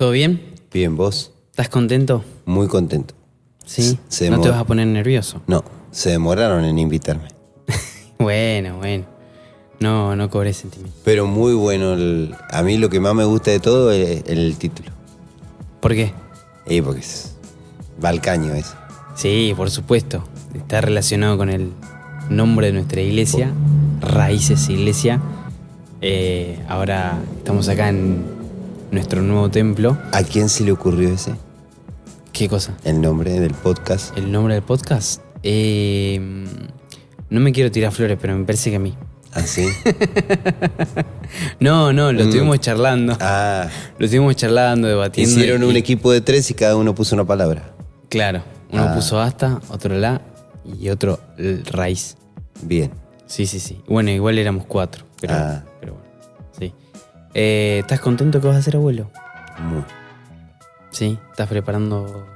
¿Todo bien? Bien, vos. ¿Estás contento? Muy contento. Sí. Se ¿No te vas a poner nervioso? No, se demoraron en invitarme. Bueno, bueno. No, no cobré sentimiento. Pero muy bueno. el- a mí lo que más me gusta de todo es el título. ¿Por qué? Eh, porque es Balcaño es. Sí, por supuesto. Está relacionado con el nombre de nuestra iglesia, Raíces Iglesia. Eh, ahora estamos acá en nuestro nuevo templo. ¿A quién se le ocurrió ese? ¿Qué cosa? El nombre del podcast. ¿El nombre del podcast? Eh, no me quiero tirar flores, pero me parece que a mí. ¿Así? No, no, lo Mm. estuvimos charlando. ah, Lo estuvimos charlando, debatiendo. hicieron y- un equipo de tres y cada uno puso una palabra. Claro, uno Ah. puso hasta, otro la y otro raíz. Bien. Sí, sí, sí. Bueno, igual éramos cuatro, pero, Ah. pero bueno. Sí. Eh, ¿Estás contento que vas a ser abuelo? Muy. Sí. ¿Estás preparando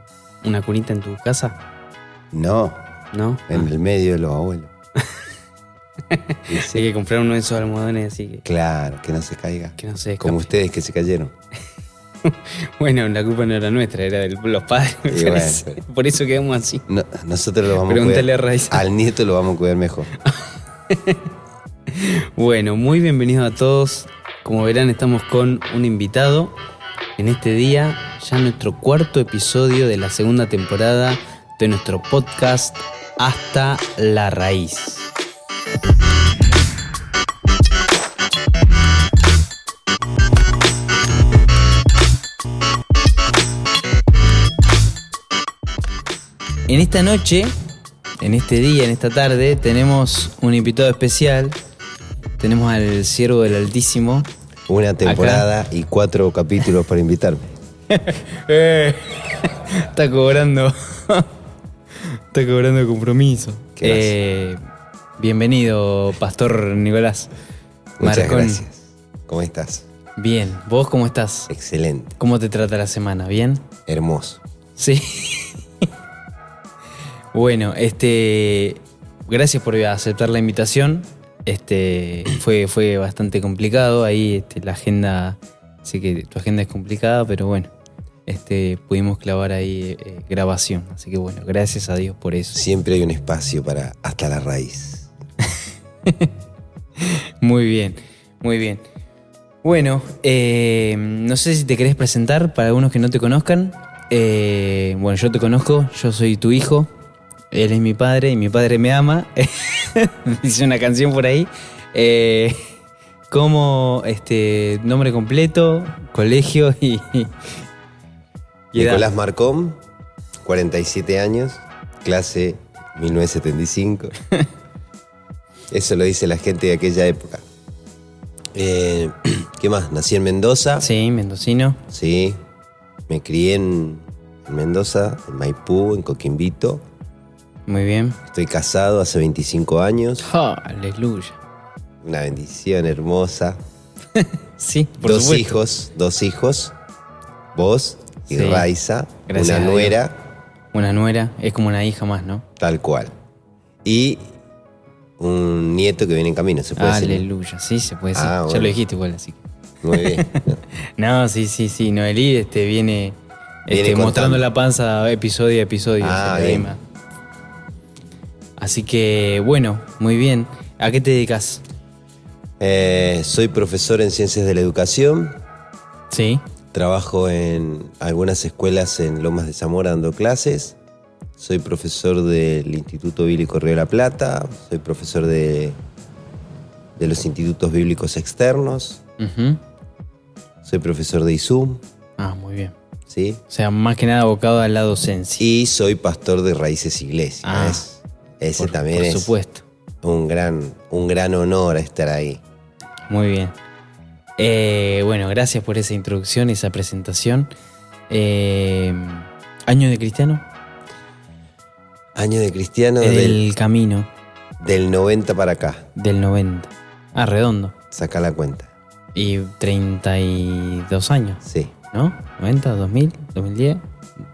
una cunita en tu casa? No, ¿No? en Ah, el medio de los abuelos. Sí, Hay que comprar uno de esos almohadones así que, Claro, que no se caiga. que no se Como escape. ustedes que se cayeron. Bueno, la culpa no era nuestra, era de los padres. me Y bueno, parece. pero- Por eso quedamos así. No, nosotros lo vamos a Pregúntale cuidar. a. Al nieto lo vamos a cuidar mejor. Bueno, muy bienvenidos a todos. Como verán, estamos con un invitado. En este día, ya nuestro cuarto episodio de la segunda temporada de nuestro podcast Hasta la Raíz. En esta noche, en este día, en esta tarde, tenemos un invitado especial. Tenemos al siervo del Altísimo. Una temporada y cuatro capítulos para invitarme. Eh, está cobrando. está cobrando compromiso. Eh, bienvenido, Pastor Nicolás. Muchas Marcón. gracias. ¿Cómo estás? Bien, ¿vos cómo estás? Excelente. ¿Cómo te trata la semana? ¿Bien? Hermoso. Sí. bueno, este. Gracias por aceptar la invitación. Este. Fue, fue bastante complicado. Ahí este, la agenda. Sé que tu agenda es complicada, pero bueno. Este. Pudimos clavar ahí eh, grabación. Así que bueno, gracias a Dios por eso. Siempre hay un espacio para hasta la raíz. Muy bien, muy bien. Bueno, eh, no sé si te querés presentar para algunos que no te conozcan. Eh, bueno, yo te conozco, yo soy tu hijo, él es mi padre y mi padre me ama. Dice una canción por ahí. Eh, como este nombre completo, colegio y, y edad. Nicolás Marcón, 47 años, clase 1975. Eso lo dice la gente de aquella época. Eh, ¿Qué más? Nací en Mendoza. Sí, mendocino. Sí. Me crié en Mendoza, en Maipú, en Coquimbito. Muy bien. Estoy casado hace 25 años. Oh, aleluya. Una bendición hermosa. Sí, por dos supuesto. hijos, dos hijos. Vos y Sí. Raiza, Gracias una nuera, Una nuera, es como una hija más, ¿no? tal cual. Y un nieto que viene en camino, ¿se puede decir? Aleluya, sí, se puede decir. Ah, Ya bueno. lo dijiste igual, así. que- Muy bien. No, sí, sí, sí. Noelí este, viene, Viene este, mostrando la panza episodio a episodio. Ah, bien. Así que, bueno, muy bien. ¿A qué te dedicas? Eh, soy profesor en Ciencias de la Educación. Sí. Trabajo en algunas escuelas en Lomas de Zamora dando clases. Soy profesor del Instituto Bíblico Río de la Plata. Soy profesor de, de los institutos bíblicos externos. Ujú. Soy profesor de ISUM. Ah, muy bien. ¿sí? O sea, más que nada abocado a la docencia. Y soy pastor de Raíces Iglesia. Ah. Ese por, también por es supuesto. un gran, un gran honor estar ahí. Muy bien. Eh, bueno, gracias por esa introducción, esa presentación. Eh, ¿Año de cristiano? Año de cristiano el del, camino del 90 para acá. del 90. Ah, redondo. Saca la cuenta. Y 32 años, Sí. ¿no? 90, 2000, 2010,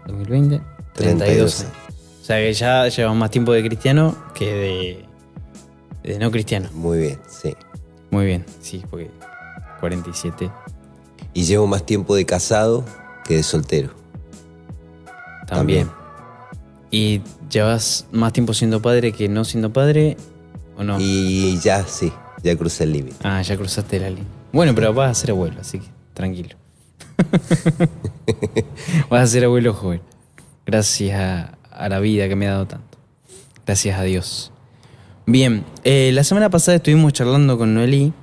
2020, 32 32 años. O sea que ya llevan más tiempo de cristiano que de, de no cristiano. Muy bien, sí. Muy bien, sí, porque 47. Y llevo más tiempo de casado que quedé soltero. También. ¿Y llevas más tiempo siendo padre que no siendo padre o no? Y ya, sí, ya crucé el límite. Ah, ya cruzaste la línea. Bueno, pero vas a ser abuelo, así que tranquilo. vas a ser abuelo joven. Gracias a, a la vida que me ha dado tanto. Gracias a Dios. Bien, eh, la semana pasada estuvimos charlando con Noelí.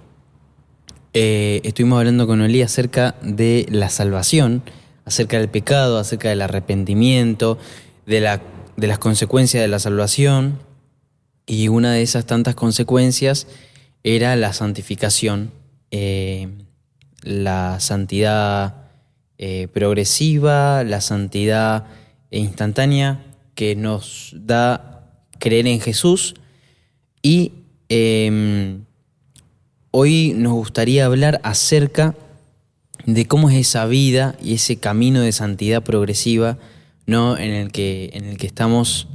eh, estuvimos hablando con Noelí acerca de la salvación, acerca del pecado, acerca del arrepentimiento, de, la, de las consecuencias de la salvación. Y una de esas tantas consecuencias era la santificación, eh, la santidad progresiva, la santidad instantánea que nos da creer en Jesús. Y eh, hoy nos gustaría hablar acerca de cómo es esa vida y ese camino de santidad progresiva ¿no? en, el que, en el que estamos,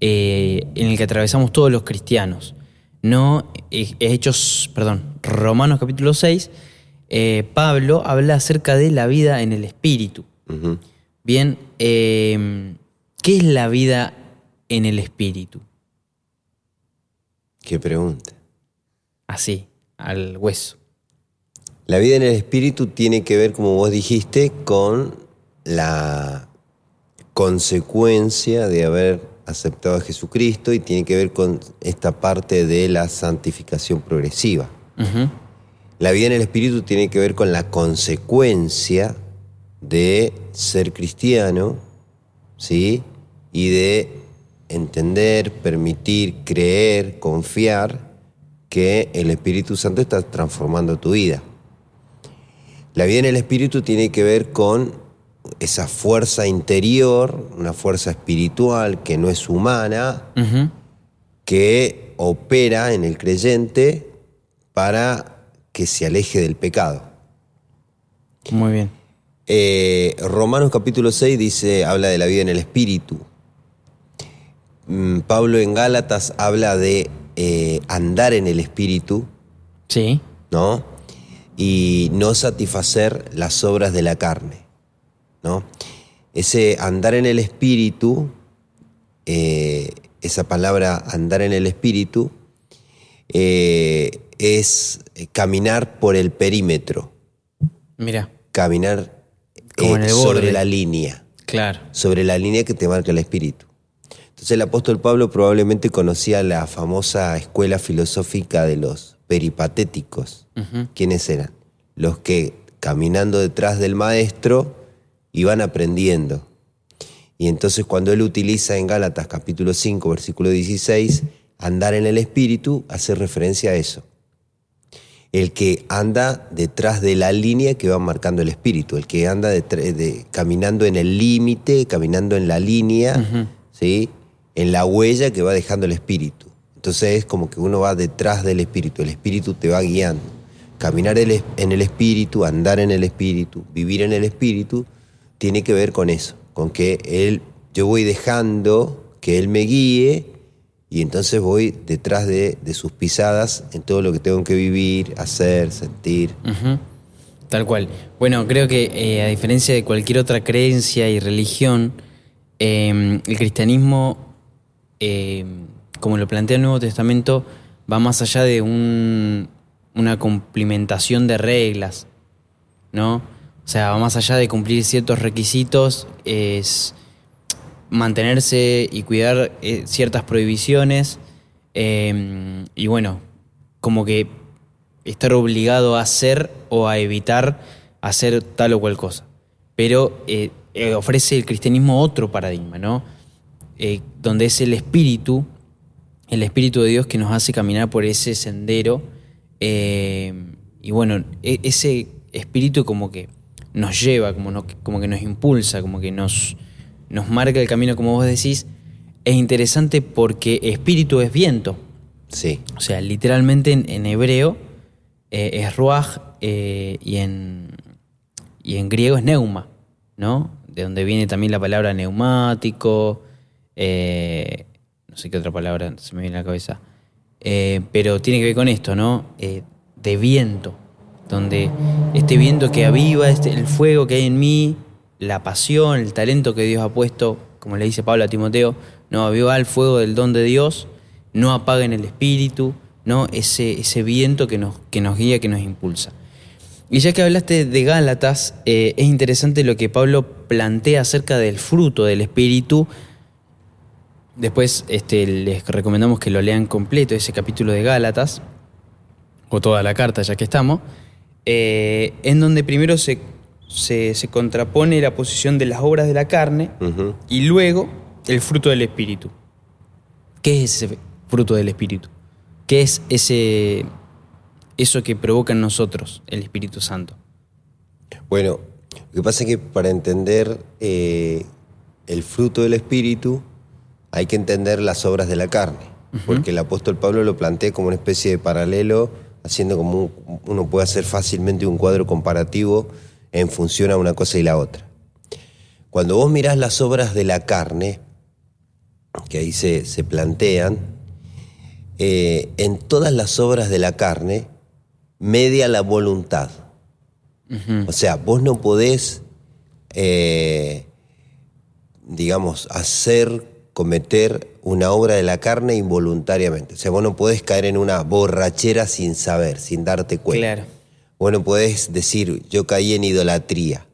eh, en el que atravesamos todos los cristianos. ¿no? Hechos, perdón, Romanos capítulo 6, eh, Pablo habla acerca de la vida en el espíritu. Bien, eh, ¿qué es la vida en el espíritu? Qué pregunta. Así, al hueso. La vida en el espíritu tiene que ver, como vos dijiste, con la consecuencia de haber aceptado a Jesucristo y tiene que ver con esta parte de la santificación progresiva. La vida en el espíritu tiene que ver con la consecuencia de ser cristiano, ¿sí? Y de entender, permitir, creer, confiar que el Espíritu Santo está transformando tu vida. La vida en el espíritu tiene que ver con esa fuerza interior, una fuerza espiritual que no es humana, que opera en el creyente para que se aleje del pecado. Muy bien. Eh, Romanos capítulo 6 dice, habla de la vida en el espíritu. Mm, Pablo en Gálatas habla de eh, andar en el espíritu, Sí, ¿no? Y no satisfacer las obras de la carne, ¿no? Ese andar en el espíritu, eh, esa palabra andar en el espíritu, eh, es caminar por el perímetro, mira, caminar sobre la línea, claro. sobre la línea que te marca el espíritu. Entonces el apóstol Pablo probablemente conocía la famosa escuela filosófica de los peripatéticos. Ujú, ¿Quiénes eran? Los que caminando detrás del maestro iban aprendiendo. Y entonces cuando él utiliza en Gálatas capítulo 5, versículo 16, andar en el espíritu, hace referencia a eso. El que anda detrás de la línea que va marcando el espíritu, el que anda de- caminando en el límite, caminando en la línea, ¿sí? En la huella que va dejando el espíritu. Entonces es como que uno va detrás del espíritu, el espíritu te va guiando. Caminar en el espíritu, andar en el espíritu, vivir en el espíritu, tiene que ver con eso, con que él, yo voy dejando que él me guíe y entonces voy detrás de, sus pisadas en todo lo que tengo que vivir, hacer, sentir. Tal cual. Bueno, creo que eh, a diferencia de cualquier otra creencia y religión, eh, el cristianismo, eh, como lo plantea el Nuevo Testamento, va más allá de un- una cumplimentación de reglas, ¿no? O sea, va más allá de cumplir ciertos requisitos, es mantenerse y cuidar eh, ciertas prohibiciones eh, y bueno, como que estar obligado a hacer o a evitar hacer tal o cual cosa. Pero eh, ofrece el cristianismo otro paradigma, ¿no? Eh, donde es el espíritu, el espíritu de Dios que nos hace caminar por ese sendero. eh, y bueno, e- ese espíritu como que nos lleva, como, no- como que nos impulsa, como que nos, nos marca el camino, como vos decís. Es interesante porque espíritu es viento. Sí, O sea, literalmente en, en hebreo eh, es ruach eh, y, en, y en griego es neuma, ¿no? De donde viene también la palabra neumático, eh, no sé qué otra palabra se me viene a la cabeza. Eh, pero tiene que ver con esto, ¿no? Eh, de viento, donde este viento que aviva, este, el fuego que hay en mí, la pasión, el talento que Dios ha puesto, como le dice Pablo a Timoteo, no aviva el fuego del don de Dios, no apaguen el espíritu, ¿no? ese, ese viento que nos, que nos guía, que nos impulsa. Y ya que hablaste de Gálatas, es interesante lo que Pablo plantea acerca del fruto del espíritu. Después este, les recomendamos que lo lean completo, ese capítulo de Gálatas, o toda la carta ya que estamos, eh, en donde primero se, se, contrapone la posición de las obras de la carne y luego el fruto del espíritu. ¿Qué es ese fruto del espíritu? ¿Qué es ese, eso que provoca en nosotros el Espíritu Santo? Bueno, lo que pasa es que para entender eh, el fruto del Espíritu hay que entender las obras de la carne, porque el apóstol Pablo lo plantea como una especie de paralelo, haciendo como uno puede hacer fácilmente un cuadro comparativo en función a una cosa y la otra. Cuando vos mirás las obras de la carne, que ahí se, plantean, eh, en todas las obras de la carne media la voluntad. O sea, vos no podés, eh, digamos, hacer, cometer una obra de la carne involuntariamente. O sea, vos no podés caer en una borrachera sin saber, sin darte cuenta. Claro. Vos no podés decir, yo caí en idolatría,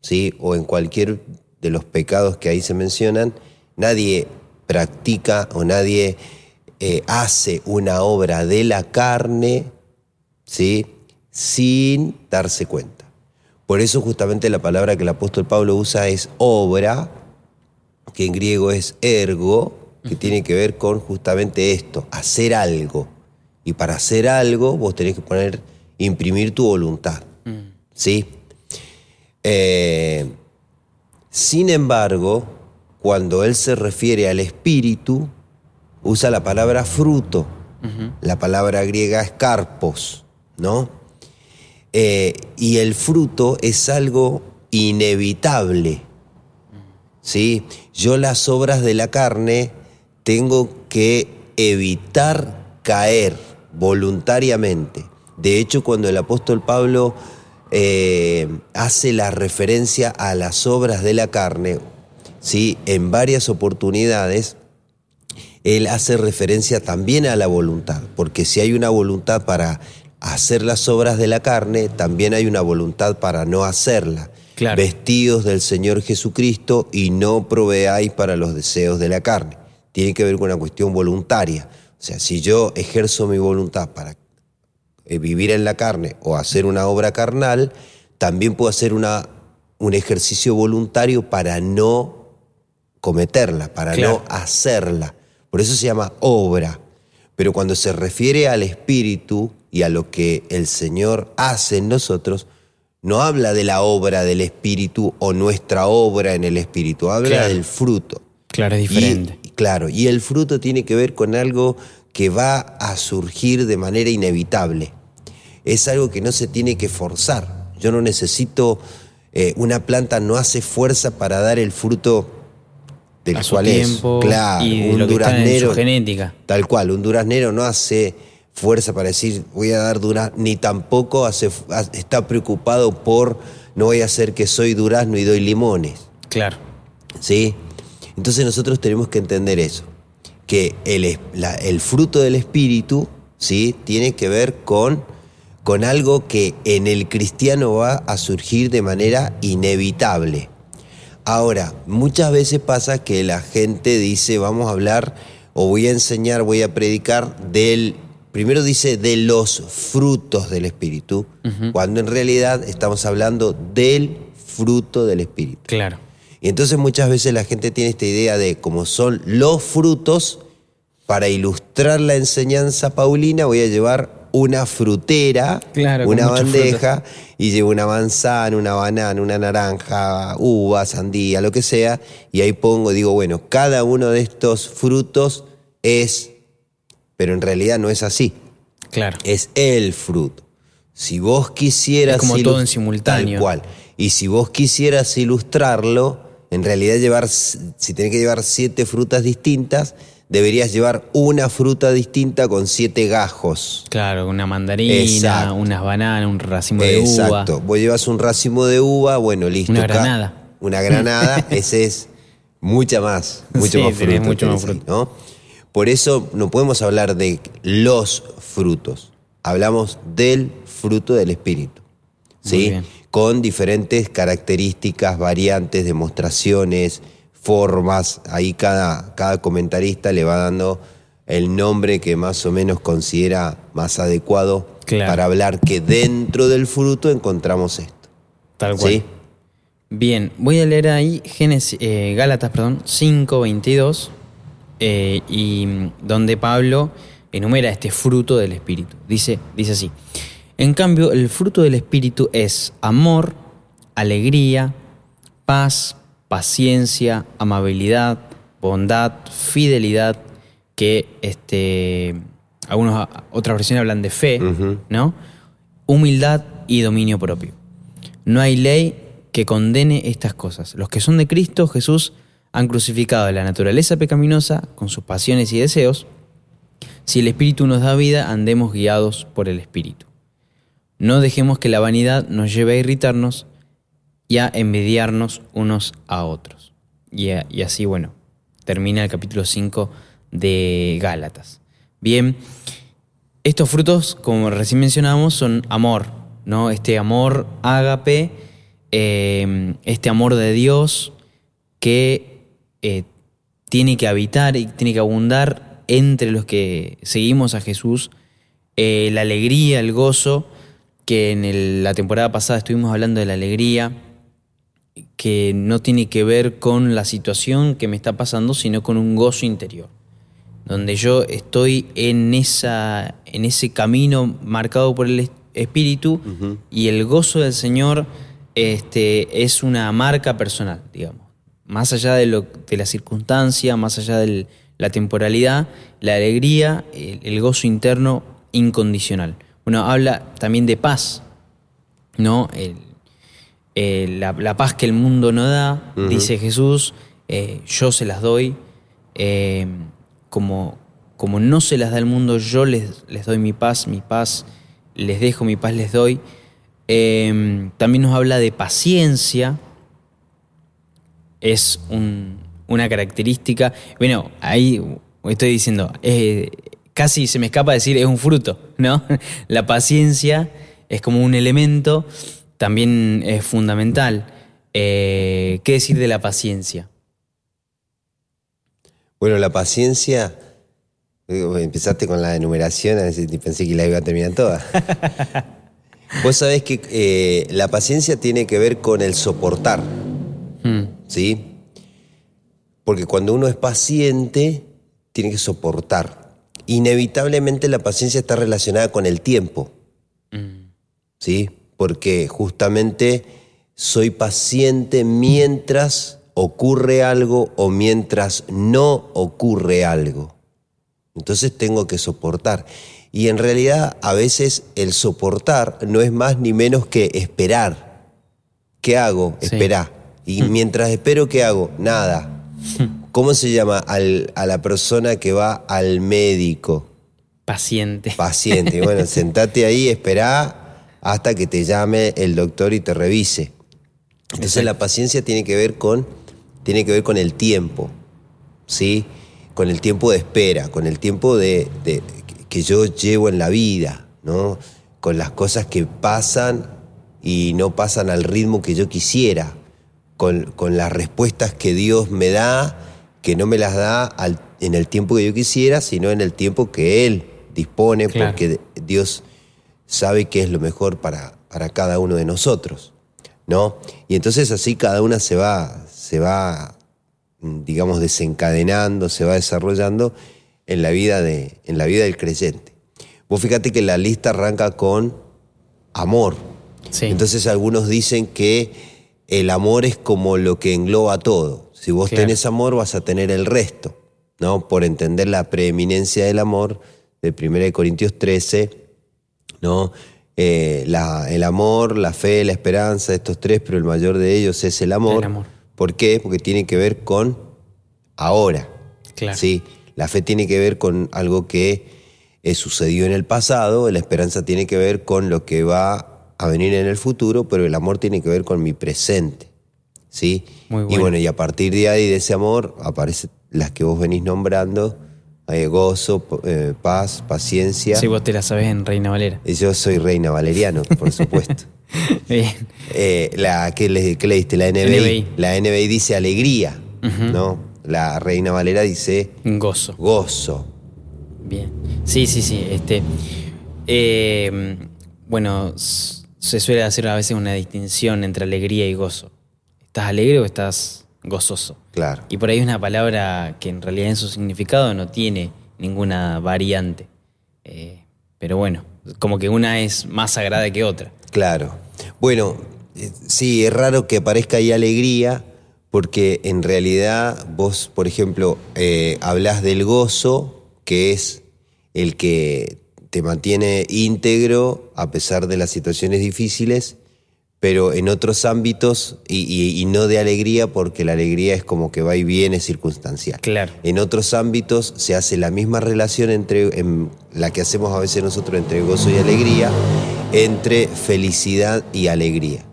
¿sí? O en cualquier de los pecados que ahí se mencionan, nadie practica o nadie eh, hace una obra de la carne ¿sí? sin darse cuenta. Por eso justamente la palabra que el apóstol Pablo usa es obra, que en griego es ergo, que tiene que ver con justamente esto, hacer algo. Y para hacer algo vos tenés que poner, imprimir tu voluntad. Mm. ¿Sí? Eh, sin embargo, cuando él se refiere al espíritu, usa la palabra fruto. La palabra griega es carpos. ¿no? Eh, y el fruto es algo inevitable. ¿Sí? Yo las obras de la carne tengo que evitar caer voluntariamente. De hecho, cuando el apóstol Pablo eh, hace la referencia a las obras de la carne, ¿sí? en varias oportunidades, él hace referencia también a la voluntad, porque si hay una voluntad para hacer las obras de la carne, también hay una voluntad para no hacerla. Vestidos del Señor Jesucristo y no proveáis para los deseos de la carne. Tiene que ver con una cuestión voluntaria. O sea, si yo ejerzo mi voluntad para eh, vivir en la carne o hacer una obra carnal, también puedo hacer una, un ejercicio voluntario para no cometerla, para no hacerla. Por eso se llama obra. Pero cuando se refiere al espíritu, y a lo que el Señor hace en nosotros, no habla de la obra del Espíritu o nuestra obra en el Espíritu, habla del fruto. Claro, es diferente. claro, y el fruto tiene que ver con algo que va a surgir de manera inevitable. Es algo que no se tiene que forzar. Yo no necesito, eh, una planta no hace fuerza para dar el fruto del a cual tiempo Claro, y un duraznero. genética. Tal cual, un duraznero no hace fuerza para decir voy a dar durazno, ni tampoco hace, está preocupado por no voy a hacer que soy durazno y doy limones. Claro. ¿Sí? Entonces nosotros tenemos que entender eso, que el, el fruto del Espíritu, ¿sí? Tiene que ver con, con algo que en el cristiano va a surgir de manera inevitable. Ahora, muchas veces pasa que la gente dice, vamos a hablar o voy a enseñar, voy a predicar del primero dice de los frutos del Espíritu, cuando en realidad estamos hablando del fruto del Espíritu. Claro. Y entonces muchas veces la gente tiene esta idea de como son los frutos, para ilustrar la enseñanza paulina voy a llevar una frutera, una bandeja, y llevo una manzana, una banana, una naranja, uva, sandía, lo que sea, y ahí pongo, digo, bueno, cada uno de estos frutos es pero en realidad no es así. Claro. Es el fruto. Si vos quisieras... Es como todo en simultáneo. Tal cual. Y si vos quisieras ilustrarlo, en realidad llevar, si tenés que llevar siete frutas distintas, deberías llevar una fruta distinta con siete gajos. Claro, una mandarina, unas bananas, un racimo de uva. Exacto. Vos llevas un racimo de uva, bueno, listo. Una granada. una granada, ese es mucha más, mucho Sí, más fruto. mucho más. ¿no? Por eso no podemos hablar de los frutos, hablamos del fruto del Espíritu. ¿sí? Con diferentes características, variantes, demostraciones, formas. Ahí cada, cada comentarista le va dando el nombre que más o menos considera más adecuado Claro. para hablar que dentro del fruto encontramos esto. Tal cual. ¿Sí? Bien, voy a leer ahí Génesis, eh, Gálatas, perdón, 5, 22, eh, y donde Pablo enumera este fruto del Espíritu. Dice, dice así, en cambio, el fruto del Espíritu es amor, alegría, paz, paciencia, amabilidad, bondad, fidelidad, que este, algunos, otras versiones hablan de fe. ¿no? Humildad y dominio propio. No hay ley que condene estas cosas. Los que son de Cristo Jesús han crucificado la naturaleza pecaminosa con sus pasiones y deseos. Si el Espíritu nos da vida, andemos guiados por el Espíritu. No dejemos que la vanidad nos lleve a irritarnos y a envidiarnos unos a otros. Y, a- y así, bueno, termina el capítulo 5 de Gálatas. Bien, estos frutos, como recién mencionábamos, son amor, ¿no? Este amor ágape, eh, este amor de Dios que eh, tiene que habitar y tiene que abundar entre los que seguimos a Jesús. Eh, la alegría, el gozo, que en el- la temporada pasada estuvimos hablando de la alegría, que no tiene que ver con la situación que me está pasando, sino con un gozo interior donde yo estoy en, esa, en ese camino marcado por el es- Espíritu y el gozo del Señor este, es una marca personal, digamos. Más allá de, lo, de la circunstancia, más allá de la temporalidad, la alegría, el, el gozo interno incondicional. Bueno, habla también de paz, ¿no? El- eh, la, la paz que el mundo no da, dice Jesús, eh, yo se las doy. eh, como, como no se las da el mundo, yo les, les doy mi paz, mi paz les dejo, mi paz les doy. Eh, también nos habla de paciencia. Es un- una característica. Bueno, ahí estoy diciendo, eh, casi se me escapa decir es un fruto, ¿no? La paciencia es como un elemento, también es fundamental. Eh, ¿Qué decir de la paciencia? Bueno, la paciencia. Empezaste con la enumeración, pensé que la iba a terminar toda. Vos sabés que eh, la paciencia tiene que ver con el soportar, Hmm, ¿sí? Porque cuando uno es paciente, tiene que soportar. Inevitablemente la paciencia está relacionada con el tiempo, mm, ¿sí? Porque justamente soy paciente mientras ocurre algo o mientras no ocurre algo. Entonces tengo que soportar. Y en realidad a veces el soportar no es más ni menos que esperar. ¿Qué hago? Sí. Esperar. Y mientras espero, ¿qué hago? Nada. ¿Cómo se llama al- a la persona que va al médico? Paciente. Paciente. Bueno, sentate ahí, esperá hasta que te llame el doctor y te revise. Entonces la paciencia tiene que ver con, tiene que ver con el tiempo, ¿sí? Con el tiempo de espera, con el tiempo de, de- que yo llevo en la vida, ¿no? Con las cosas que pasan y no pasan al ritmo que yo quisiera, con, con las respuestas que Dios me da, que no me las da al- en el tiempo que yo quisiera, sino en el tiempo que Él dispone, Claro. porque Dios sabe qué es lo mejor para, para cada uno de nosotros, ¿no? Y entonces así cada una se va, se va, mm, digamos, desencadenando, se va desarrollando en la vida, de, en la vida del creyente. Vos fíjate que la lista arranca con amor. Sí. Entonces algunos dicen que el amor es como lo que engloba todo. Si vos Claro. tenés amor vas a tener el resto, ¿no? Por entender la preeminencia del amor de 1 Corintios 13, ¿no? Eh, la- el amor, la fe, la esperanza, estos tres, pero el mayor de ellos es el amor. El amor. ¿Por qué? Porque tiene que ver con ahora. Claro. ¿sí? La fe tiene que ver con algo que eh, sucedió en el pasado, la esperanza tiene que ver con lo que va a venir en el futuro, pero el amor tiene que ver con mi presente. ¿sí? Muy Y bueno. bueno, y a partir de ahí, de ese amor, aparecen las que vos venís nombrando, eh, gozo, eh, paz, paciencia. Sí, vos te la sabés en Reina Valera. Y yo soy reina valeriano, por supuesto. Bien. Eh, la, ¿qué, le, qué leíste? La NBI. NBI. La NBI dice alegría, ¿no? La reina Valera dice Gozo. gozo. Bien. Sí, sí, sí. Este, eh, bueno, se suele hacer a veces una distinción entre alegría y gozo. ¿Estás alegre o estás gozoso? Claro. Y por ahí es una palabra que en realidad en su significado no tiene ninguna variante. Eh, pero bueno, como que una es más sagrada que otra. Claro. Bueno, eh, sí, es raro que aparezca ahí alegría, porque en realidad vos, por ejemplo, eh, hablas del gozo, que es el que te mantiene íntegro a pesar de las situaciones difíciles, pero en otros ámbitos, y, y- y no de alegría, porque la alegría es como que va y viene circunstancial. Claro. En otros ámbitos se hace la misma relación entre en la que hacemos a veces nosotros entre gozo y alegría, entre felicidad y alegría.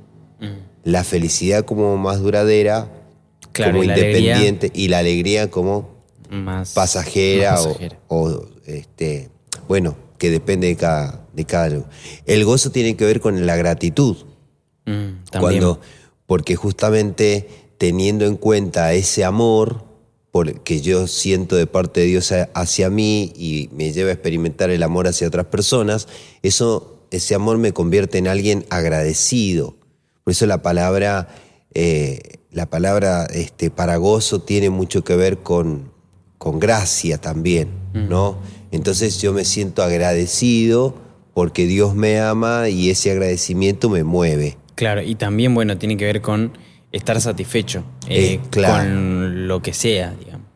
La felicidad como más duradera, Claro, como y la alegría- independiente, y la alegría como Más pasajera, más o- pasajera. O, este, bueno, que depende de cada, de cada. El gozo tiene que ver con la gratitud. Mm. Cuando, porque justamente teniendo en cuenta ese amor por- que yo siento de parte de Dios hacia mí y me lleva a experimentar el amor hacia otras personas, eso, ese amor me convierte en alguien agradecido. Por eso la palabra, eh, la palabra este, para gozo tiene mucho que ver con, con gracia también, ¿no? Entonces yo me siento agradecido porque Dios me ama y ese agradecimiento me mueve. Claro, y también, bueno, tiene que ver con estar satisfecho eh, Eh, claro. con lo que sea, digamos.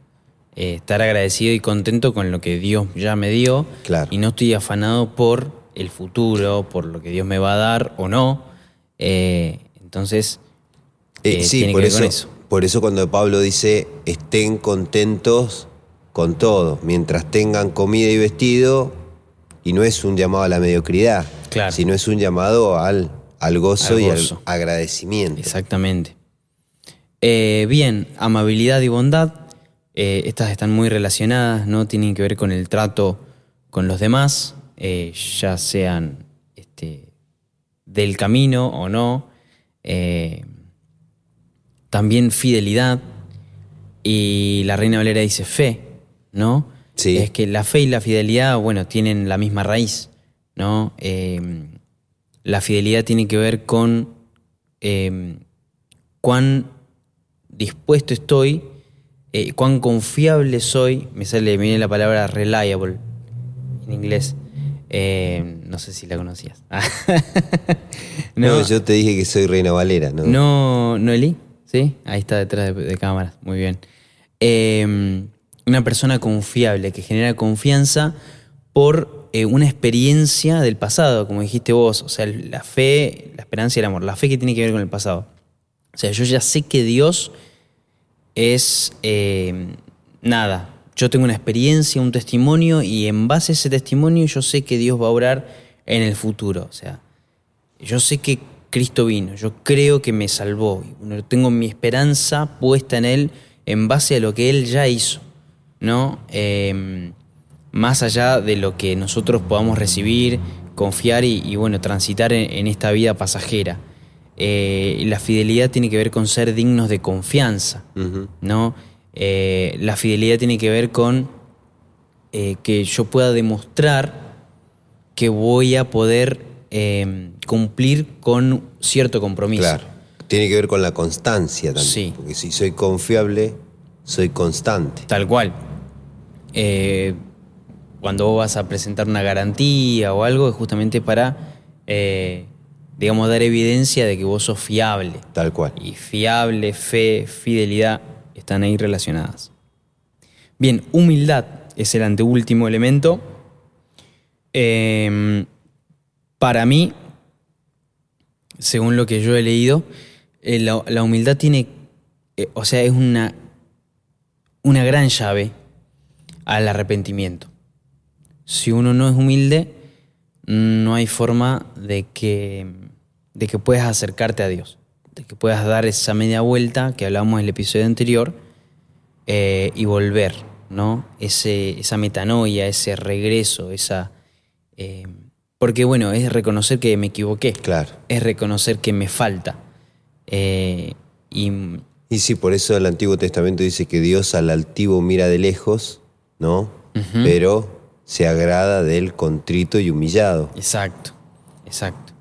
Eh, estar agradecido y contento con lo que Dios ya me dio. Claro. Y no estoy afanado por el futuro, por lo que Dios me va a dar o no. Entonces, sí, tiene por que ver eso, con eso. por eso cuando Pablo dice estén contentos con todo, mientras tengan comida y vestido, y no es un llamado a la mediocridad, Claro. sino es un llamado al, al gozo Al y al agradecimiento. Exactamente. Eh, bien, amabilidad y bondad. eh, estas están muy relacionadas, ¿no? Tienen que ver con el trato con los demás, eh, ya sean este, del camino o no. También fidelidad. Y la Reina Valera dice fe, ¿no? Sí. Es que la fe y la fidelidad, bueno, tienen la misma raíz, ¿no? Eh, la fidelidad tiene que ver con eh, cuán dispuesto estoy, eh, cuán confiable soy. Me sale, me viene la palabra reliable en inglés. Eh, no sé si la conocías. No, yo te dije que soy Reina Valera, ¿no? no, no Eli, ¿sí? Ahí está detrás de, de cámaras, muy bien. Eh, una persona confiable, que genera confianza por eh, una experiencia del pasado, como dijiste vos, o sea, la fe, la esperanza y el amor, la fe que tiene que ver con el pasado. O sea, yo ya sé que Dios es eh, nada. Yo tengo una experiencia, un testimonio, y en base a ese testimonio yo sé que Dios va a obrar en el futuro. O sea, yo sé que Cristo vino, yo creo que me salvó. tengo mi esperanza puesta en Él en base a lo que Él ya hizo, ¿no? Eh, más allá de lo que nosotros podamos recibir, confiar y, y, bueno, transitar en, en esta vida pasajera. Eh, la fidelidad tiene que ver con ser dignos de confianza. ¿no? Eh, la fidelidad tiene que ver con eh, que yo pueda demostrar que voy a poder eh, cumplir con cierto compromiso. Claro. Tiene que ver con la constancia también. Sí. Porque si soy confiable, soy constante. Tal cual. Eh, cuando vos vas a presentar una garantía o algo, es justamente para, eh, digamos, dar evidencia de que vos sos fiable. Tal cual. Y fiable, fe, fidelidad están ahí relacionadas. Bien, humildad es el anteúltimo elemento. Eh, para mí, según lo que yo he leído, eh, la, la humildad tiene, eh, o sea, es una, una gran llave al arrepentimiento. Si uno no es humilde, no hay forma de que, de que puedas acercarte a Dios. de que puedas dar esa media vuelta que hablábamos en el episodio anterior eh, y volver, ¿no? Ese, esa metanoia, ese regreso, esa... eh, porque bueno, es reconocer que me equivoqué. Claro. Es reconocer que me falta. Eh, y Y sí, por eso el Antiguo Testamento dice que Dios al altivo mira de lejos, ¿no? Pero se agrada del contrito y humillado. Exacto, exacto.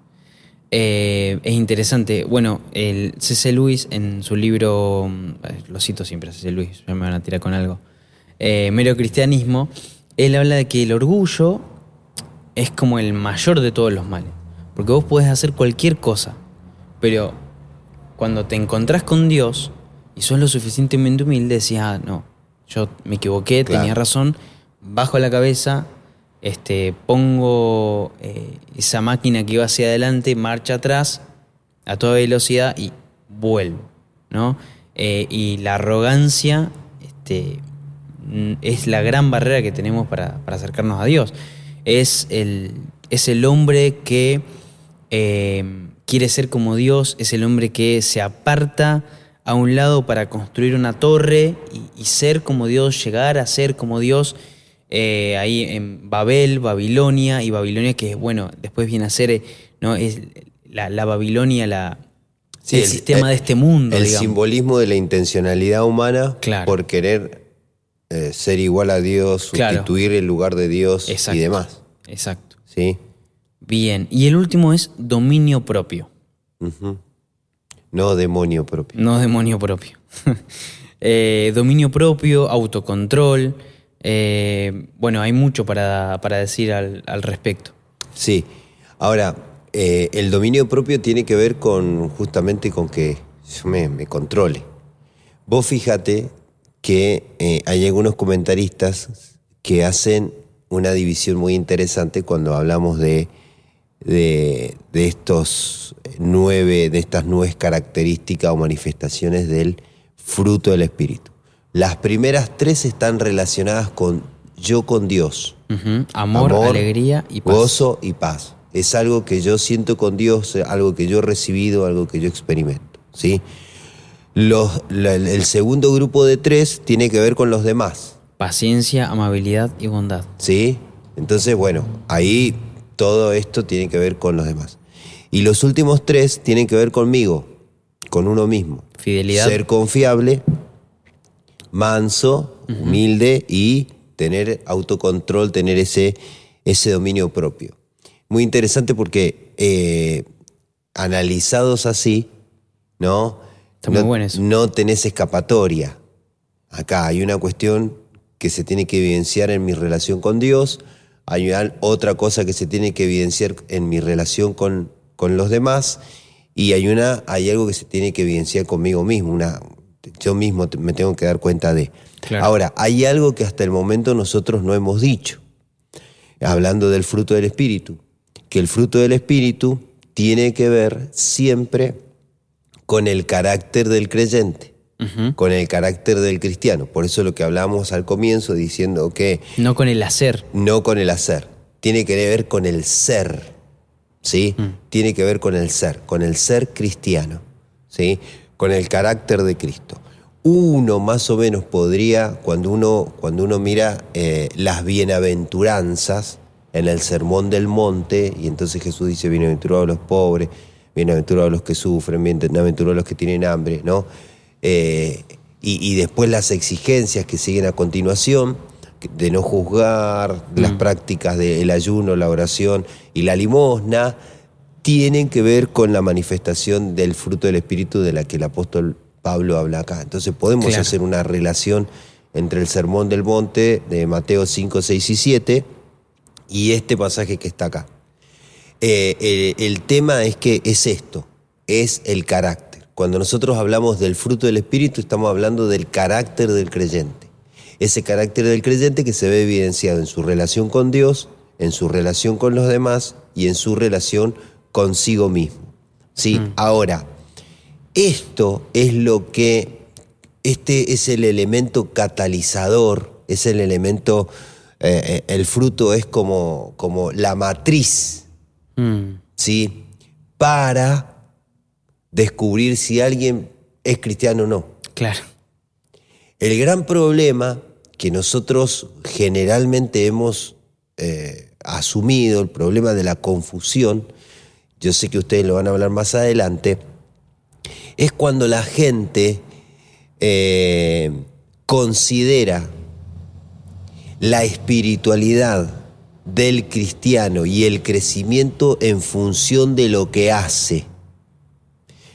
Eh, es interesante. Bueno, el C.C. Lewis en su libro, mm, lo cito siempre a C.C. Lewis, ya me van a tirar con algo, eh, Mero Cristianismo, él habla de que el orgullo es como el mayor de todos los males. Porque vos podés hacer cualquier cosa, pero cuando te encontrás con Dios y sos lo suficientemente humilde, decís, ah, no, yo me equivoqué, Claro. tenía razón, bajo la cabeza, este, pongo eh, esa máquina que iba hacia adelante, marcha atrás a toda velocidad y vuelvo, ¿no? Eh, y la arrogancia este, es la gran barrera que tenemos para, para acercarnos a Dios. Es el, es el hombre que eh, quiere ser como Dios, es el hombre que se aparta a un lado para construir una torre y, y ser como Dios, llegar a ser como Dios. eh, ahí en Babel, Babilonia, y Babilonia que, bueno, después viene a ser, eh, ¿no? Es la, la Babilonia, la, Sí, el, el- sistema el- de este mundo, El digamos. simbolismo de la intencionalidad humana Claro. por querer eh, ser igual a Dios, Claro. sustituir el lugar de Dios Exacto. y demás. Exacto. ¿Sí? Bien. Y el último es dominio propio. Ujú. No demonio propio. No demonio propio. Eh, dominio propio, autocontrol. eh, bueno, hay mucho para, para decir al, al respecto. Sí. Ahora, eh, el dominio propio tiene que ver con justamente con que yo me, me controle. Vos fíjate que eh, hay algunos comentaristas que hacen una división muy interesante cuando hablamos de, de, de estos nueve, de estas nueve características o manifestaciones del fruto del Espíritu. Las primeras tres están relacionadas con yo con Dios. Amor, alegría y paz. gozo y paz. Es algo que yo siento con Dios, algo que yo he recibido, algo que yo experimento. ¿sí? Los- la- el segundo grupo de tres tiene que ver con los demás. Paciencia, amabilidad y bondad. ¿sí? Entonces, bueno, ahí todo esto tiene que ver con los demás. Y los últimos tres tienen que ver conmigo, con uno mismo. Fidelidad. Ser confiable, manso, humilde y tener autocontrol, tener ese, ese dominio propio. Muy interesante porque eh, analizados así, ¿no? Está muy no, bueno eso. no tenés escapatoria. Acá hay una cuestión que se tiene que evidenciar en mi relación con Dios, hay otra cosa que se tiene que evidenciar en mi relación con, con los demás y hay, una, hay algo que se tiene que evidenciar conmigo mismo, una, yo mismo me tengo que dar cuenta de. Claro. Ahora, hay algo que hasta el momento nosotros no hemos dicho, hablando del fruto del Espíritu, que el fruto del Espíritu tiene que ver siempre con el carácter del creyente, Con el carácter del cristiano. Por eso lo que hablamos al comienzo diciendo que No con el hacer. no con el hacer, tiene que ver con el ser, ¿sí? Tiene que ver con el ser, con el ser cristiano, ¿sí? Con el carácter de Cristo. Uno más o menos podría, cuando uno, cuando uno mira eh, las bienaventuranzas en el Sermón del Monte, y entonces Jesús dice, bienaventurados los pobres, bienaventurados los que sufren, bienaventurados los que tienen hambre, ¿no? Eh, y, y después las exigencias que siguen a continuación, de no juzgar, las prácticas del ayuno, la oración y la limosna, tienen que ver con la manifestación del fruto del Espíritu de la que el apóstol Pablo habla acá. Entonces podemos Claro. hacer una relación entre el Sermón del Monte de Mateo 5, 6 y 7 y este pasaje que está acá. Eh, eh, el tema es que es esto, es el carácter. Cuando nosotros hablamos del fruto del Espíritu, estamos hablando del carácter del creyente. Ese carácter del creyente que se ve evidenciado en su relación con Dios, en su relación con los demás y en su relación consigo mismo. ¿Sí? Ahora, esto es lo que, este es el elemento catalizador, es el elemento, eh, eh, el fruto es como, como la matriz Mm. ¿sí? Para descubrir si alguien es cristiano o no. Claro. El gran problema que nosotros generalmente hemos eh, asumido, el problema de la confusión, yo sé que ustedes lo van a hablar más adelante, es cuando la gente eh, considera la espiritualidad del cristiano y el crecimiento en función de lo que hace.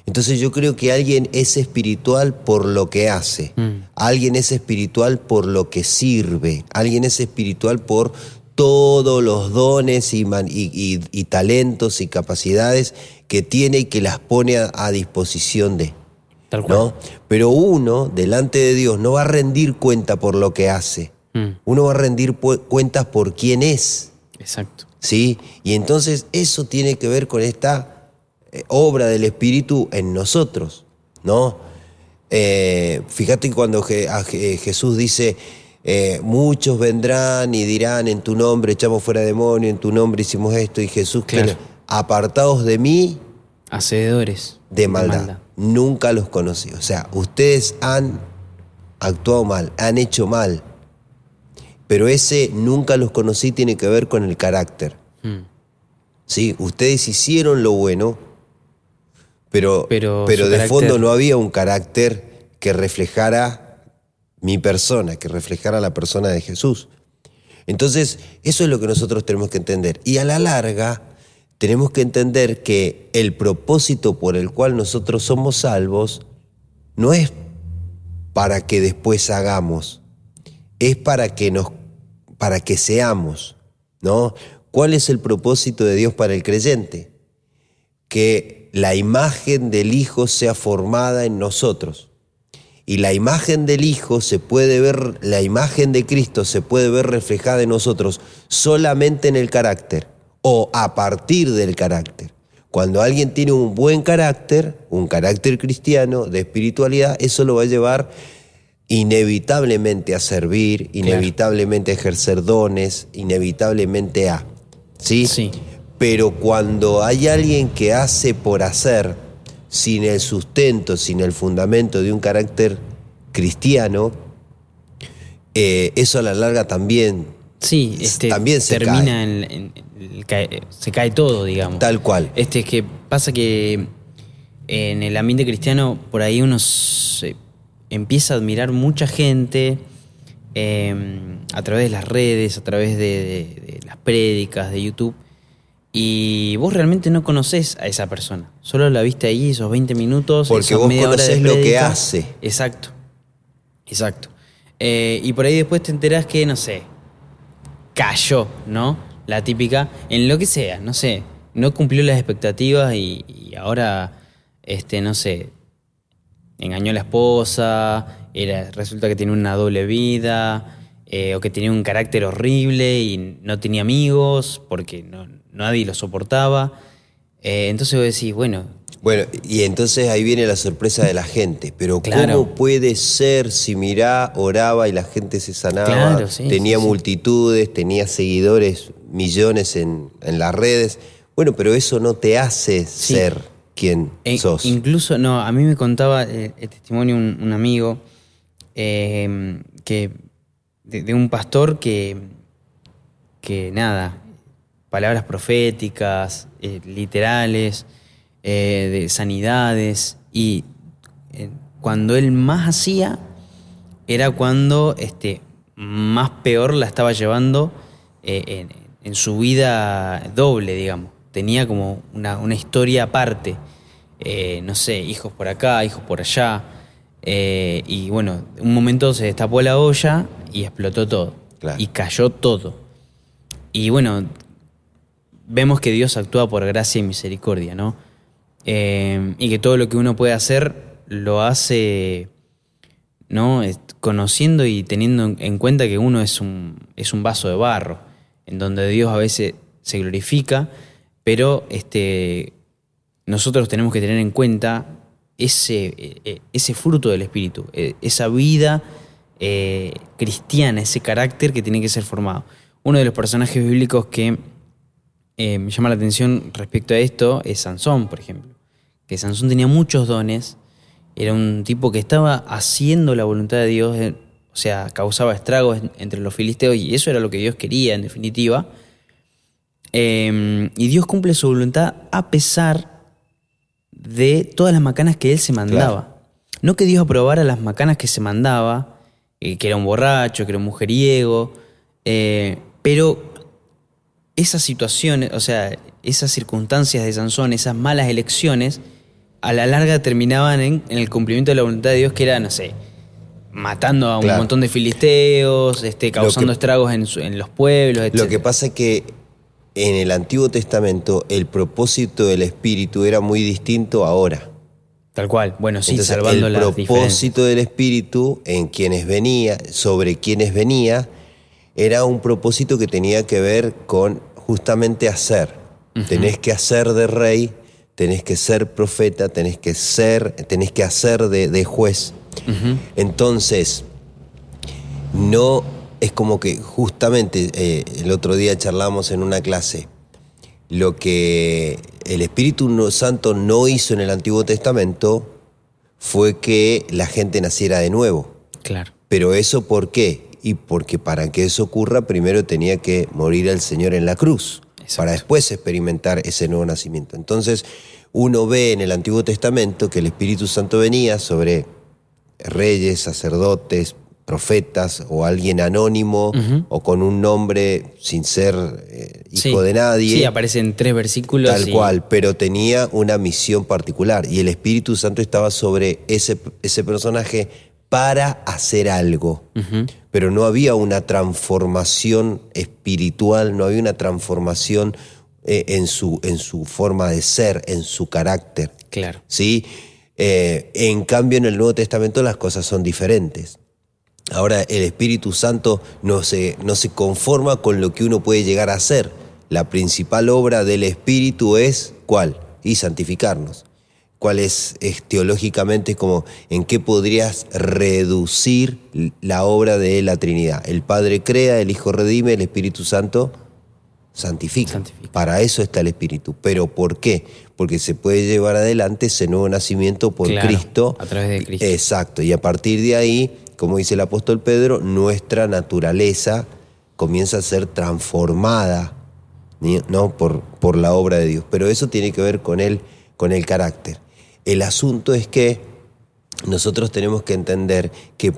Entonces yo creo que alguien es espiritual por lo que hace, Mm. alguien es espiritual por lo que sirve, alguien es espiritual por todos los dones y, man- y- y- y talentos y capacidades que tiene y que las pone a, a disposición de. Tal cual. ¿no? Pero uno, delante de Dios, no va a rendir cuenta por lo que hace. Mm, Uno va a rendir cuentas por quién es. Exacto. ¿sí? Y entonces eso tiene que ver con esta obra del Espíritu en nosotros, ¿no? Eh, fíjate que cuando Je- a Je- Jesús dice, eh, muchos vendrán y dirán en tu nombre echamos fuera demonio, en tu nombre hicimos esto, y Jesús, Claro. apartados de mí Hacedores. de maldad. Nunca los conocí. O sea, ustedes han actuado mal, han hecho mal. Pero ese nunca los conocí tiene que ver con el carácter. Mm. Sí, ustedes hicieron lo bueno, pero, Pero pero, de carácter- fondo no había un carácter que reflejara mi persona, que reflejara la persona de Jesús. Entonces, eso es lo que nosotros tenemos que entender. Y a la larga, tenemos que entender que el propósito por el cual nosotros somos salvos no es para que después hagamos, es para que nos para que seamos, ¿no? ¿Cuál es el propósito de Dios para el creyente? Que la imagen del Hijo sea formada en nosotros. Y la imagen del Hijo se puede ver, la imagen de Cristo se puede ver reflejada en nosotros solamente en el carácter o a partir del carácter. Cuando alguien tiene un buen carácter, un carácter cristiano, de espiritualidad, eso lo va a llevar inevitablemente a servir, inevitablemente a ejercer dones, inevitablemente a. ¿Sí? Sí. Pero cuando hay alguien que hace por hacer, sin el sustento, sin el fundamento de un carácter cristiano, eh, eso a la larga también, Sí, este, También se termina cae. en, en- en- cae- se cae todo, digamos. tal cual. Este es que pasa que en el ambiente cristiano por ahí uno se empieza a admirar mucha gente eh, a través de las redes, a través de, de- de las prédicas, de YouTube. Y vos realmente no conoces a esa persona. Solo la viste ahí esos 20 minutos. Porque vos media hora de conocés lo que hace. Exacto. Exacto. Eh, y por ahí después te enterás que, no sé, cayó, ¿no? La típica, en lo que sea, no sé, no cumplió las expectativas y, y ahora, este, no sé, engañó a la esposa, era, resulta que tiene una doble vida, eh, o que tenía un carácter horrible y no tenía amigos porque no- nadie lo soportaba. Eh, entonces vos decís, bueno, Bueno, y entonces ahí viene la sorpresa de la gente. Pero Claro. ¿cómo puede ser si mirá, oraba y la gente se sanaba? Claro, sí, tenía sí, sí. multitudes, tenía seguidores, millones en, en las redes. Bueno, pero eso no te hace ser quien E- sos. Incluso, no, a mí me contaba eh, el testimonio un, un amigo eh, que de, de un pastor que, que nada, palabras proféticas, eh, literales, eh, de sanidades, y eh, cuando él más hacía era cuando este, más peor la estaba llevando en, en su vida doble, digamos. Tenía como una, una historia aparte. No sé, hijos por acá, hijos por allá. Y bueno, un momento se destapó la olla y explotó todo. Claro. Y cayó todo. Y bueno, vemos que Dios actúa por gracia y misericordia, ¿no? Eh, y que todo lo que uno puede hacer lo hace, ¿no? Conociendo y teniendo en- en cuenta que uno es un, es un vaso de barro, en donde Dios a veces se glorifica, pero este, nosotros tenemos que tener en cuenta ese, eh, ese fruto del Espíritu, eh, esa vida eh, cristiana, ese carácter que tiene que ser formado. Uno de los personajes bíblicos que eh, me llama la atención respecto a esto es Sansón, por ejemplo, que Sansón tenía muchos dones, era un tipo que estaba haciendo la voluntad de Dios, eh, o sea, causaba estragos entre los filisteos y eso era lo que Dios quería en definitiva. Em, y Dios cumple su voluntad a pesar de todas las macanas que él se mandaba. No que Dios aprobara las macanas que se mandaba, eh, que era un borracho, que era un mujeriego, eh, pero esas situaciones, o sea, esas circunstancias de Sansón, esas malas elecciones, a la larga terminaban en, el cumplimiento de la voluntad de Dios, que era, no sé, matando a un montón de filisteos, este, causando estragos en, los pueblos, etc. Lo que pasa es que en el Antiguo Testamento el propósito del Espíritu era muy distinto ahora. Tal cual, bueno, sí, salvando El propósito del Espíritu en quienes venía, sobre quienes venía, era un propósito que tenía que ver con justamente hacer. Tenés que hacer de rey, tenés que ser profeta, tenés que ser, tenés que hacer de, juez. Entonces, no es como que justamente eh, el otro día charlamos en una clase, lo que el Espíritu Santo no hizo en el Antiguo Testamento fue que la gente naciera de nuevo. Claro. Pero eso ¿por qué? Y porque para que eso ocurra primero tenía que morir el Señor en la cruz para después experimentar ese nuevo nacimiento. Entonces, uno ve en el Antiguo Testamento que el Espíritu Santo venía sobre reyes, sacerdotes, profetas o alguien anónimo o con un nombre sin ser eh, hijo de nadie. Sí, aparecen tres versículos. Tal cual, pero tenía una misión particular y el Espíritu Santo estaba sobre ese, ese personaje para hacer algo. Pero no había una transformación espiritual, no había una transformación eh, en, su, en su forma de ser, en su carácter. Claro. ¿Sí? Eh, en cambio, en el Nuevo Testamento las cosas son diferentes. Ahora, el Espíritu Santo no se, no se conforma con lo que uno puede llegar a hacer. La principal obra del Espíritu es, ¿cuál? Y santificarnos cuál es, teológicamente como en qué podrías reducir la obra de la Trinidad. El Padre crea, el Hijo redime, el Espíritu Santo santifica. Para eso está el Espíritu. ¿Pero por qué? Porque se puede llevar adelante ese nuevo nacimiento por Cristo. A través de Cristo. Exacto. Y a partir de ahí, como dice el apóstol Pedro, nuestra naturaleza comienza a ser transformada ¿no? por, por la obra de Dios. Pero eso tiene que ver con el, con el carácter. El asunto es que nosotros tenemos que entender que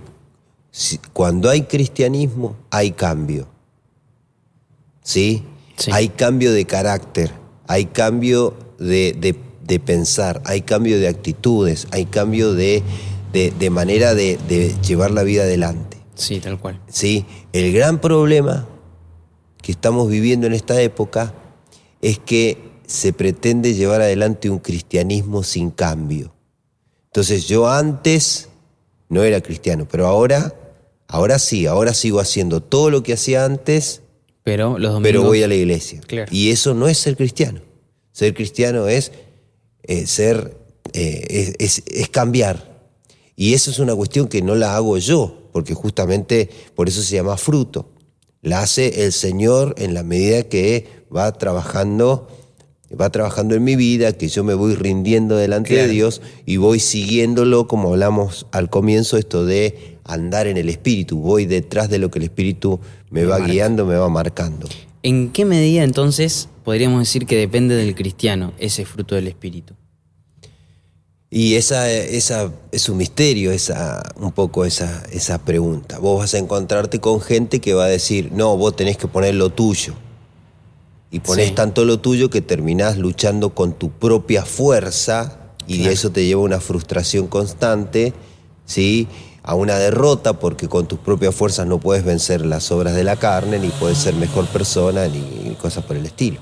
cuando hay cristianismo hay cambio. ¿Sí? Hay cambio de carácter, hay cambio de, pensar, hay cambio de actitudes, hay cambio de, de manera de, llevar la vida adelante. Sí, tal cual. Sí, el gran problema que estamos viviendo en esta época es que se pretende llevar adelante un cristianismo sin cambio. Entonces yo antes no era cristiano, pero ahora, ahora sí, ahora sigo haciendo todo lo que hacía antes, pero, los pero voy a la iglesia. Y eso no es ser cristiano. Ser cristiano es eh, ser, eh, es, es cambiar. Y eso es una cuestión que no la hago yo, porque justamente por eso se llama fruto. La hace el Señor en la medida que va trabajando va trabajando en mi vida, que yo me voy rindiendo delante de Dios y voy siguiéndolo, como hablamos al comienzo, esto de andar en el Espíritu, voy detrás de lo que el Espíritu me, va guiando, me va marcando. ¿En qué medida entonces podríamos decir que depende del cristiano ese fruto del Espíritu? Y esa, esa es un misterio, esa, un poco esa, esa pregunta. Vos vas a encontrarte con gente que va a decir, no, vos tenés que poner lo tuyo y pones tanto lo tuyo que terminás luchando con tu propia fuerza y de eso te lleva a una frustración constante, ¿sí? a una derrota porque con tus propias fuerzas no puedes vencer las obras de la carne, ni puedes ser mejor persona, ni cosas por el estilo.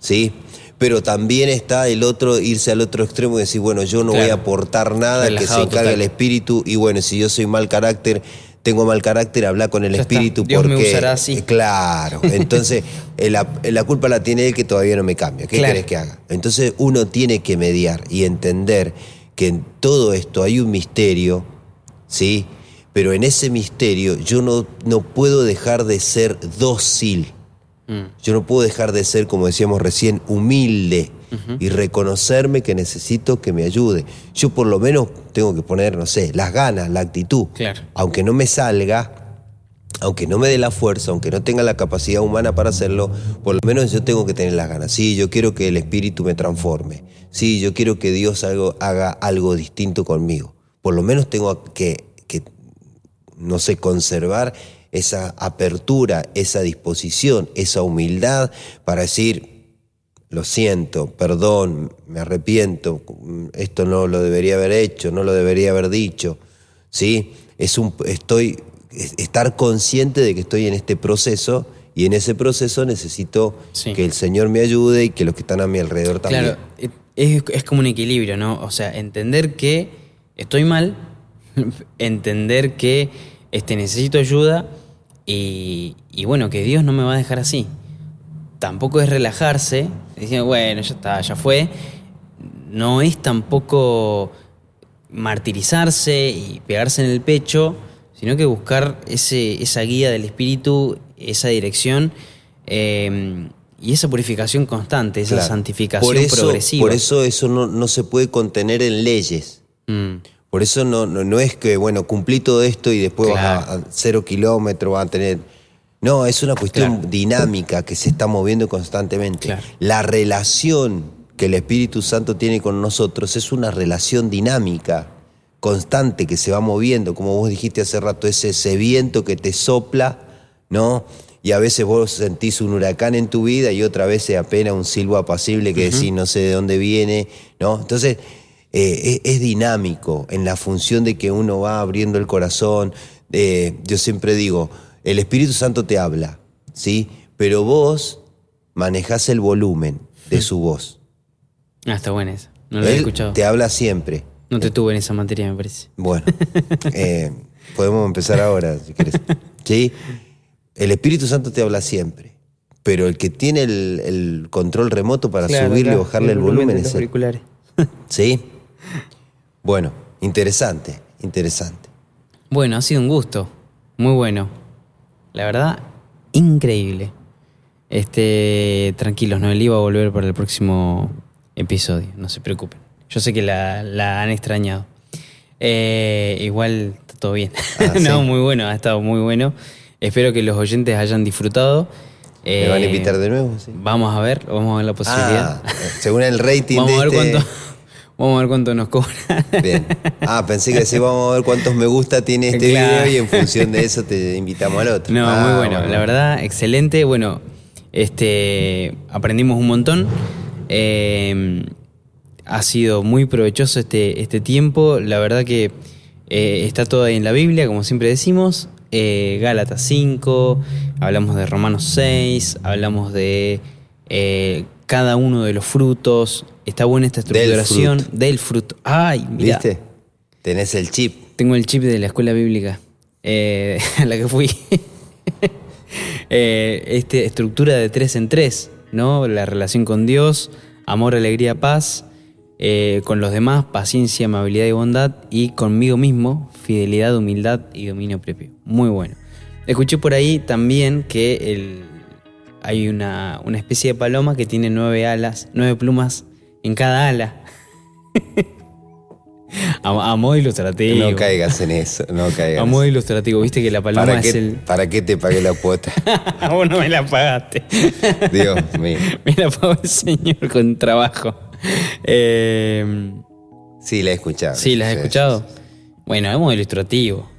¿sí? Pero también está el otro, irse al otro extremo y decir, bueno, yo no voy a aportar nada, que se encargue el espíritu, y bueno, si yo soy mal carácter, tengo mal carácter, habla con el espíritu porque. Me usará así. Claro. Entonces, eh, la, la, culpa la tiene él que todavía no me cambia. ¿Qué querés que haga? Entonces, uno tiene que mediar y entender que en todo esto hay un misterio, ¿sí? Pero en ese misterio yo no, no puedo dejar de ser dócil. Mm. Yo no puedo dejar de ser, como decíamos recién, humilde. y reconocerme que necesito que me ayude. Yo por lo menos tengo que poner, no sé, las ganas, la actitud. Claro. Aunque no me salga, aunque no me dé la fuerza, aunque no tenga la capacidad humana para hacerlo, por lo menos yo tengo que tener las ganas. Sí, yo quiero que el Espíritu me transforme. Sí, yo quiero que Dios haga algo distinto conmigo. Por lo menos tengo que, que no sé, conservar esa apertura, esa disposición, esa humildad para decir, lo siento, perdón, me arrepiento, esto no lo debería haber hecho, no lo debería haber dicho. ¿Sí? Es un, estoy, estar consciente de que estoy en este proceso y en ese proceso necesito que el Señor me ayude y que los que están a mi alrededor también. Claro, es, es como un equilibrio, ¿no? O sea, entender que estoy mal, entender que este, necesito ayuda y, bueno, que Dios no me va a dejar así. Tampoco es relajarse, diciendo, bueno, ya está, ya fue. No es tampoco martirizarse y pegarse en el pecho, sino que buscar ese, esa guía del espíritu, esa dirección eh, y esa purificación constante, esa santificación por eso, progresiva. Por eso eso no, se puede contener en leyes. Mm. Por eso no, no, es que, bueno, cumplí todo esto y después vas a, cero kilómetros, vas a tener... No, es una cuestión dinámica que se está moviendo constantemente. La relación que el Espíritu Santo tiene con nosotros es una relación dinámica, constante, que se va moviendo, como vos dijiste hace rato, es ese viento que te sopla, ¿no? Y a veces vos sentís un huracán en tu vida y otra vez apenas un silbo apacible que decís no sé de dónde viene, ¿no? Entonces eh, es, dinámico en la función de que uno va abriendo el corazón. yo siempre digo, el Espíritu Santo te habla, ¿sí? Pero vos manejás el volumen de su voz. Ah, está buena esa. No lo he escuchado. Te habla siempre. No te tuve en esa materia, me parece. Bueno, eh, podemos empezar ahora, si quieres. ¿Sí? El Espíritu Santo te habla siempre. Pero el que tiene el, control remoto para subirle y bajarle el, volumen, es el. ¿Sí? Bueno, interesante, interesante. Bueno, ha sido un gusto. Muy bueno. La verdad, increíble. Este, tranquilos, no, él iba a volver para el próximo episodio, no se preocupen. Yo sé que la, han extrañado. Eh, igual está todo bien. Ah, no, muy bueno, ha estado muy bueno. Espero que los oyentes hayan disfrutado. ¿Me van a invitar de nuevo? Vamos a ver, vamos a ver la posibilidad. Ah, según el rating vamos a ver este cuánto Vamos a ver cuánto nos cobran. Bien. Ah, pensé que decía, vamos a ver cuántos me gusta tiene este video y en función de eso te invitamos al otro. No, muy ah, bueno. La verdad, excelente. Bueno, este, aprendimos un montón. Eh, ha sido muy provechoso este, este tiempo. La verdad que eh, está todo ahí en la Biblia, como siempre decimos. Eh, Gálatas 5, hablamos de Romanos 6, hablamos de cada uno de los frutos. Está buena esta estructuración del fruto. Ay, mira. ¿Viste? Tenés el chip. Tengo el chip de la escuela bíblica eh, a la que fui. eh, este, estructura de tres en tres, ¿no? La relación con Dios, amor, alegría, paz. Eh, con los demás, paciencia, amabilidad y bondad. Y conmigo mismo, fidelidad, humildad y dominio propio. Muy bueno. Escuché por ahí también que el, hay una, una especie de paloma que tiene nueve alas, nueve plumas en cada ala. a, modo ilustrativo. No caigas en eso, no caigas. A modo ilustrativo, viste que la paloma ¿Para es el. ¿Para qué te pagué la cuota? Vos no me la pagaste. Dios mío. me la pagó el señor con trabajo. Eh, sí, la he escuchado. Sí, la he escuchado. Bueno, es modo ilustrativo.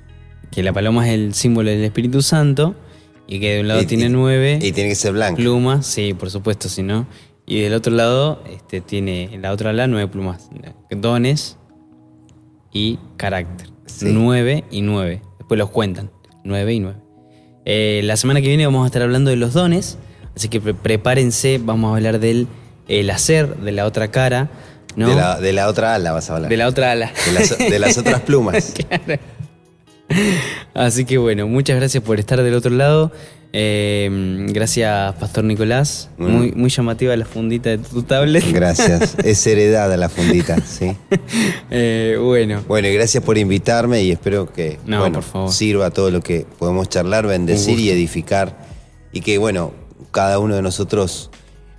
Que la paloma es el símbolo del Espíritu Santo y que de un lado tiene nueve. Y tiene que ser blanca. Plumas, sí, por supuesto, si no. Y del otro lado este, tiene en la otra ala nueve plumas. Dones y carácter. Nueve y nueve. Después los cuentan. Nueve y nueve. Eh, la semana que viene vamos a estar hablando de los dones. Así que prepárense, vamos a hablar del el hacer, de la otra cara. ¿no? De, la, otra ala vas a hablar. De la otra ala. De las, otras plumas. Así que bueno, muchas gracias por estar del otro lado. Eh, gracias, Pastor Nicolás. Mm. Muy, muy llamativa la fundita de tu tablet. Gracias. Es heredada la fundita, sí. Eh, bueno. Bueno, y gracias por invitarme y espero que sirva todo lo que podemos charlar, bendecir y edificar. Y que, bueno, cada uno de nosotros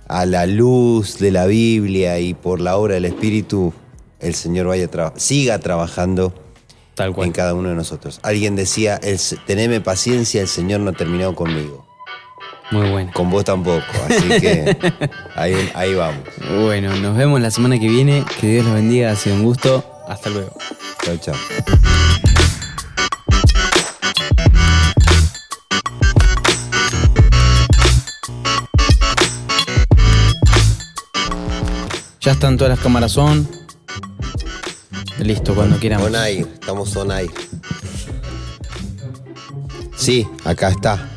a la luz de la Biblia y por la obra del Espíritu, el Señor vaya tra- siga trabajando Tal cual. en cada uno de nosotros. Alguien decía, el, teneme paciencia, el Señor no ha terminado conmigo. Muy bueno. Con vos tampoco, así que ahí, ahí vamos. Bueno, nos vemos la semana que viene. Que Dios los bendiga. Ha sido un gusto. Hasta luego. Chao, chao. Ya están todas las cámaras on. Listo, cuando quieran. On air, estamos on air. Sí, acá está.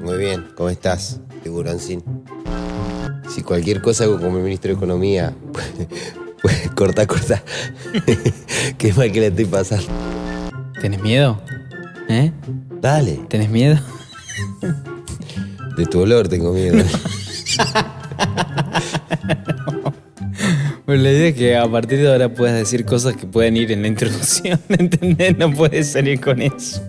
Muy bien, ¿cómo estás, tiburoncín? Si cualquier cosa hago como ministro de Economía, pues corta, corta. Qué mal que le estoy pasando. ¿Tenés miedo? ¿Eh? Dale, ¿Tenés miedo? de tu olor tengo miedo. Pues la idea es que a partir de ahora puedas decir cosas que pueden ir en la introducción, ¿entendés? No puedes salir con eso.